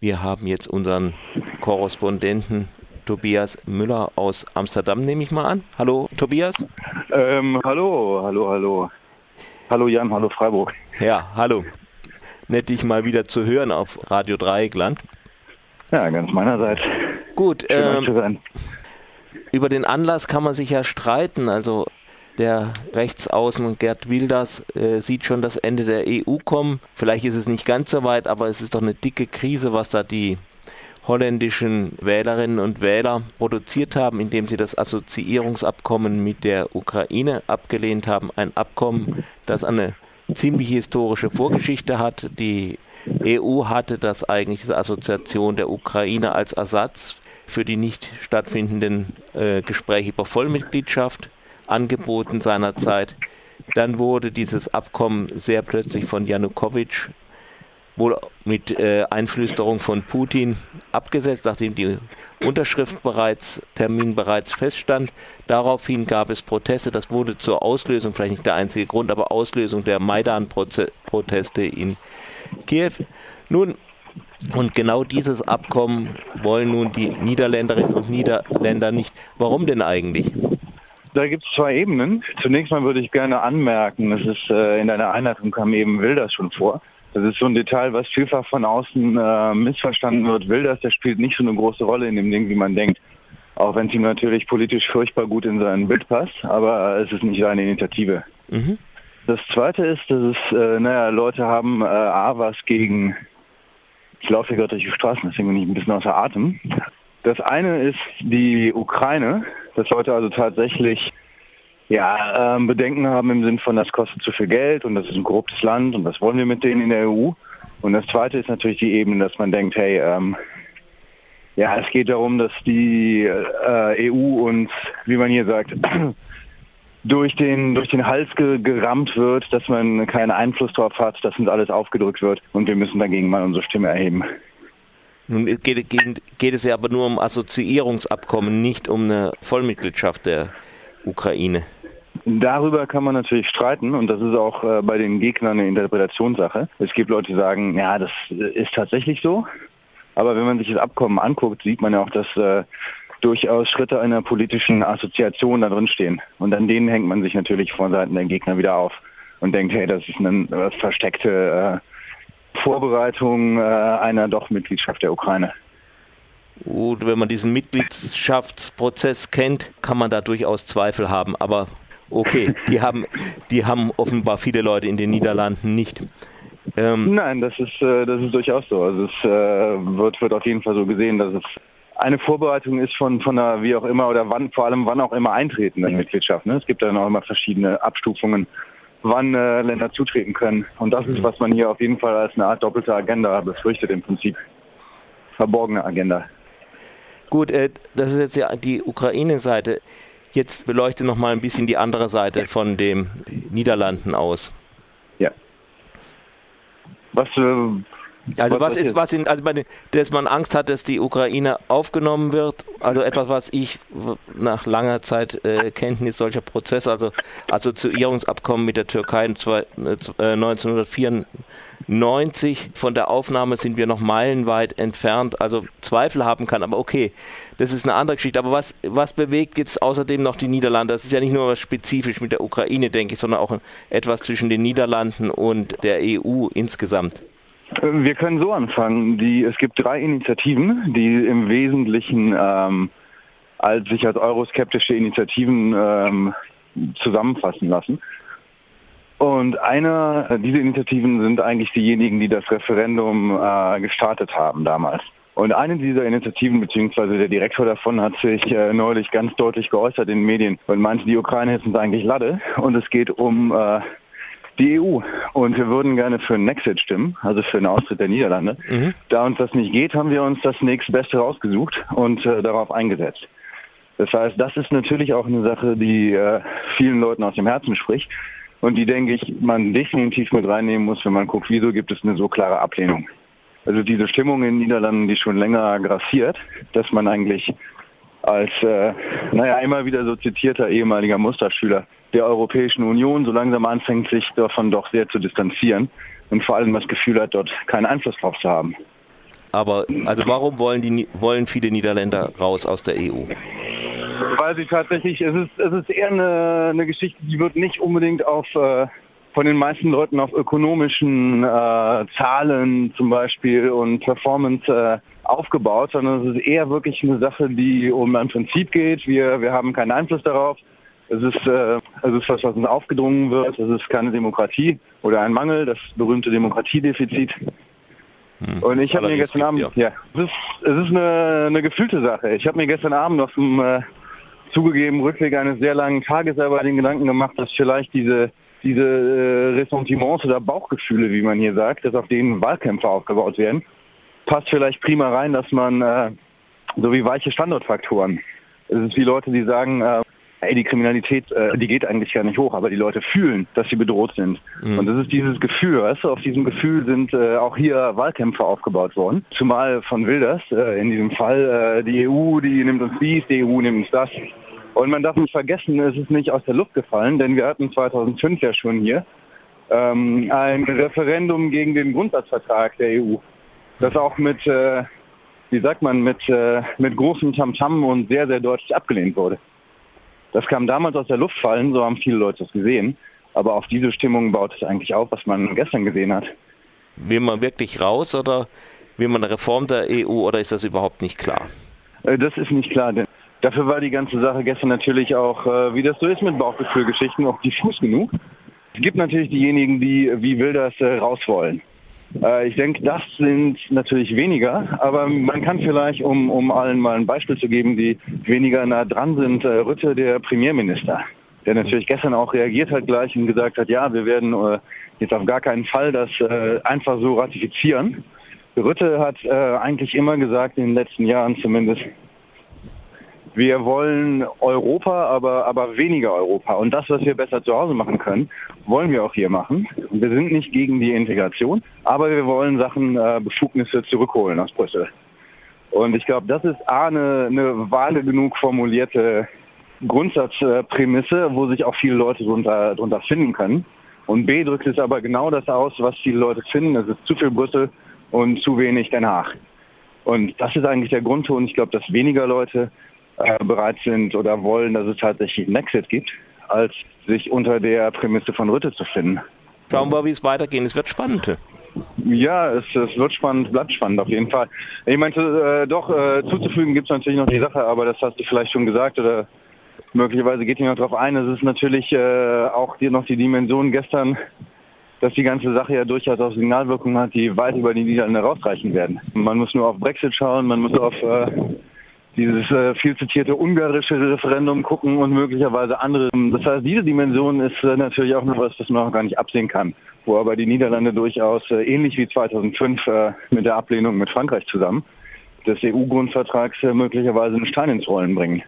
Wir haben jetzt unseren Korrespondenten Tobias Müller aus Amsterdam, nehme ich mal an. Hallo, Tobias. Ähm, hallo, hallo, hallo. Hallo Jan, hallo Freiburg. Ja, hallo. Nett, dich mal wieder zu hören auf Radio Dreieckland. Ja, ganz meinerseits. Gut, ähm, über den Anlass kann man sich ja streiten. Also der Rechtsaußen Gerd Wilders äh, sieht schon das Ende der EU kommen. Vielleicht ist es nicht ganz so weit, aber es ist doch eine dicke Krise, was da die holländischen Wählerinnen und Wähler produziert haben, indem sie das Assoziierungsabkommen mit der Ukraine abgelehnt haben. Ein Abkommen, das eine ziemlich historische Vorgeschichte hat. Die EU hatte das eigentlich, diese Assoziation der Ukraine als Ersatz für die nicht stattfindenden äh, Gespräche über Vollmitgliedschaft angeboten seinerzeit. Dann wurde dieses Abkommen sehr plötzlich von Janukowitsch wohl mit äh, Einflüsterung von Putin abgesetzt, nachdem die Unterschrift bereits, Termin bereits feststand. Daraufhin gab es Proteste. Das wurde zur Auslösung, vielleicht nicht der einzige Grund, aber Auslösung der Maidan-Proteste in Kiew. Nun, und genau dieses Abkommen wollen nun die Niederländerinnen und Niederländer nicht. Warum denn eigentlich? Da gibt es zwei Ebenen. Zunächst mal würde ich gerne anmerken, das ist äh, in deiner Einleitung kam eben Wilders schon vor. Das ist so ein Detail, was vielfach von außen äh, missverstanden wird. Wilders, der spielt nicht so eine große Rolle in dem Ding, wie man denkt. Auch wenn es ihm natürlich politisch furchtbar gut in sein Bild passt, aber es ist nicht seine Initiative. Mhm. Das zweite ist, dass es, äh, naja, Leute haben äh, A, was gegen, ich laufe hier gerade durch die Straßen, deswegen bin ich ein bisschen außer Atem. Das eine ist die Ukraine, dass Leute also tatsächlich ja, ähm, Bedenken haben im Sinn von, das kostet zu viel Geld und das ist ein korruptes Land und was wollen wir mit denen in der EU? Und das zweite ist natürlich die Ebene, dass man denkt, hey, ähm, ja, es geht darum, dass die äh, EU uns, wie man hier sagt, durch den, durch den Hals ge gerammt wird, dass man keinen Einfluss darauf hat, dass uns alles aufgedrückt wird und wir müssen dagegen mal unsere Stimme erheben. Nun geht, geht, geht es ja aber nur um Assoziierungsabkommen, nicht um eine Vollmitgliedschaft der Ukraine. Darüber kann man natürlich streiten und das ist auch äh, bei den Gegnern eine Interpretationssache. Es gibt Leute, die sagen, ja, das ist tatsächlich so. Aber wenn man sich das Abkommen anguckt, sieht man ja auch, dass äh, durchaus Schritte einer politischen Assoziation da drin stehen. Und an denen hängt man sich natürlich von Seiten der Gegner wieder auf und denkt, hey, das ist eine äh, versteckte äh, Vorbereitung äh, einer doch Mitgliedschaft der Ukraine. Gut, wenn man diesen Mitgliedschaftsprozess kennt, kann man da durchaus Zweifel haben. Aber okay, die haben, die haben offenbar viele Leute in den Niederlanden nicht. Ähm, Nein, das ist, äh, das ist durchaus so. Also es äh, wird, wird auf jeden Fall so gesehen, dass es eine Vorbereitung ist von, von einer, wie auch immer, oder wann, vor allem wann auch immer eintreten in Mitgliedschaft. Ne? Es gibt dann auch immer verschiedene Abstufungen wann äh, Länder zutreten können. Und das ist, was man hier auf jeden Fall als eine Art doppelte Agenda befürchtet im Prinzip. Verborgene Agenda. Gut, äh, das ist jetzt ja die Ukraine-Seite. Jetzt beleuchte noch mal ein bisschen die andere Seite von den Niederlanden aus. Ja. Was, äh, also was, ist, was in, also meine, dass man Angst hat, dass die Ukraine aufgenommen wird, also etwas, was ich nach langer Zeit äh, Kenntnis solcher Prozesse, also Assoziierungsabkommen mit der Türkei 1994, äh, von der Aufnahme sind wir noch meilenweit entfernt, also Zweifel haben kann, aber okay, das ist eine andere Geschichte. Aber was, was bewegt jetzt außerdem noch die Niederlande? Das ist ja nicht nur was spezifisch mit der Ukraine, denke ich, sondern auch etwas zwischen den Niederlanden und der EU insgesamt. Wir können so anfangen. Die, es gibt drei Initiativen, die im Wesentlichen ähm, als, sich als euroskeptische Initiativen ähm, zusammenfassen lassen. Und eine dieser Initiativen sind eigentlich diejenigen, die das Referendum äh, gestartet haben damals. Und eine dieser Initiativen, beziehungsweise der Direktor davon, hat sich äh, neulich ganz deutlich geäußert in den Medien und meinte, die Ukraine ist eigentlich Lade und es geht um äh, die EU. Und wir würden gerne für einen Exit stimmen, also für einen Austritt der Niederlande. Mhm. Da uns das nicht geht, haben wir uns das nächstbeste rausgesucht und äh, darauf eingesetzt. Das heißt, das ist natürlich auch eine Sache, die äh, vielen Leuten aus dem Herzen spricht und die, denke ich, man definitiv mit reinnehmen muss, wenn man guckt, wieso gibt es eine so klare Ablehnung. Also diese Stimmung in den Niederlanden, die schon länger grassiert, dass man eigentlich als, äh, naja, immer wieder so zitierter ehemaliger Musterschüler der Europäischen Union so langsam anfängt, sich davon doch sehr zu distanzieren und vor allem das Gefühl hat, dort keinen Einfluss drauf zu haben. Aber also warum wollen die wollen viele Niederländer raus aus der EU? Weil sie tatsächlich, es ist, es ist eher eine, eine Geschichte, die wird nicht unbedingt auf äh, von den meisten Leuten auf ökonomischen äh, Zahlen zum Beispiel und Performance äh, aufgebaut, sondern es ist eher wirklich eine Sache, die um ein Prinzip geht. Wir, wir haben keinen Einfluss darauf. Es ist, äh, es ist was, was uns aufgedrungen wird. Es ist keine Demokratie oder ein Mangel, das berühmte Demokratiedefizit. Hm, und ich habe mir gestern Abend, ja, ja es ist, es ist eine, eine gefühlte Sache. Ich habe mir gestern Abend auf dem äh, zugegeben Rückweg eines sehr langen Tages selber den Gedanken gemacht, dass vielleicht diese diese äh, Ressentiments oder Bauchgefühle, wie man hier sagt, dass auf denen Wahlkämpfe aufgebaut werden, passt vielleicht prima rein, dass man äh, so wie weiche Standortfaktoren. Es ist wie Leute, die sagen, äh, ey, die Kriminalität, äh, die geht eigentlich gar nicht hoch, aber die Leute fühlen, dass sie bedroht sind. Mhm. Und das ist dieses Gefühl, weißt du, auf diesem Gefühl sind äh, auch hier Wahlkämpfe aufgebaut worden. Zumal von Wilders, äh, in diesem Fall, äh, die EU, die nimmt uns dies, die EU nimmt uns das. Und man darf nicht vergessen, es ist nicht aus der Luft gefallen, denn wir hatten 2005 ja schon hier ähm, ein Referendum gegen den Grundsatzvertrag der EU, das auch mit, äh, wie sagt man, mit, äh, mit großem Tamtam und sehr, sehr deutlich abgelehnt wurde. Das kam damals aus der Luft fallen, so haben viele Leute es gesehen. Aber auf diese Stimmung baut es eigentlich auf, was man gestern gesehen hat. Will man wirklich raus oder will man eine Reform der EU oder ist das überhaupt nicht klar? Äh, das ist nicht klar, denn Dafür war die ganze Sache gestern natürlich auch, äh, wie das so ist mit Bauchgefühlgeschichten, auch diffus genug. Es gibt natürlich diejenigen, die wie will das äh, raus wollen. Äh, ich denke, das sind natürlich weniger, aber man kann vielleicht, um, um allen mal ein Beispiel zu geben, die weniger nah dran sind, äh, Rütte, der Premierminister, der natürlich gestern auch reagiert hat gleich und gesagt hat, ja, wir werden äh, jetzt auf gar keinen Fall das äh, einfach so ratifizieren. Rütte hat eigentlich immer gesagt, in den letzten Jahren zumindest, wir wollen Europa, aber, aber weniger Europa. Und das, was wir besser zu Hause machen können, wollen wir auch hier machen. Wir sind nicht gegen die Integration, aber wir wollen Sachen, äh, Befugnisse zurückholen aus Brüssel. Und ich glaube, das ist A, eine, eine vage genug formulierte Grundsatzprämisse, wo sich auch viele Leute drunter, drunter finden können. Und B drückt es aber genau das aus, was viele Leute finden. Es ist zu viel Brüssel und zu wenig Den Haag. Und das ist eigentlich der Grundton. Ich glaube, dass weniger Leute äh, bereit sind oder wollen, dass es tatsächlich einen Exit gibt, als sich unter der Prämisse von Rütte zu finden. Schauen wir, wie es weitergeht. Es wird spannend. Ja, es, es, wird spannend, bleibt spannend auf jeden Fall. Ich meinte, äh, doch, äh, zuzufügen gibt es natürlich noch die Sache, aber das hast du vielleicht schon gesagt oder möglicherweise geht ihr noch darauf ein. Es ist natürlich äh, auch die, noch die Dimension gestern, dass die ganze Sache ja durchaus auch Signalwirkungen hat, die weit über die Niederlande rausreichen werden. Man muss nur auf Brexit schauen, man muss auf äh, dieses äh, viel zitierte ungarische Referendum gucken und möglicherweise andere. Das heißt, diese Dimension ist äh, natürlich auch noch was, das man auch gar nicht absehen kann. Wo aber die Niederlande durchaus äh, ähnlich wie 2005 äh, mit der Ablehnung mit Frankreich zusammen des EU-Grundvertrags äh, möglicherweise einen Stein ins Rollen bringen.